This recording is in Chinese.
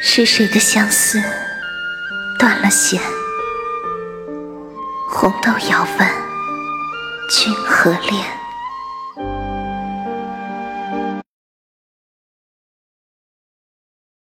是谁的相思断了弦？红豆遥问君何恋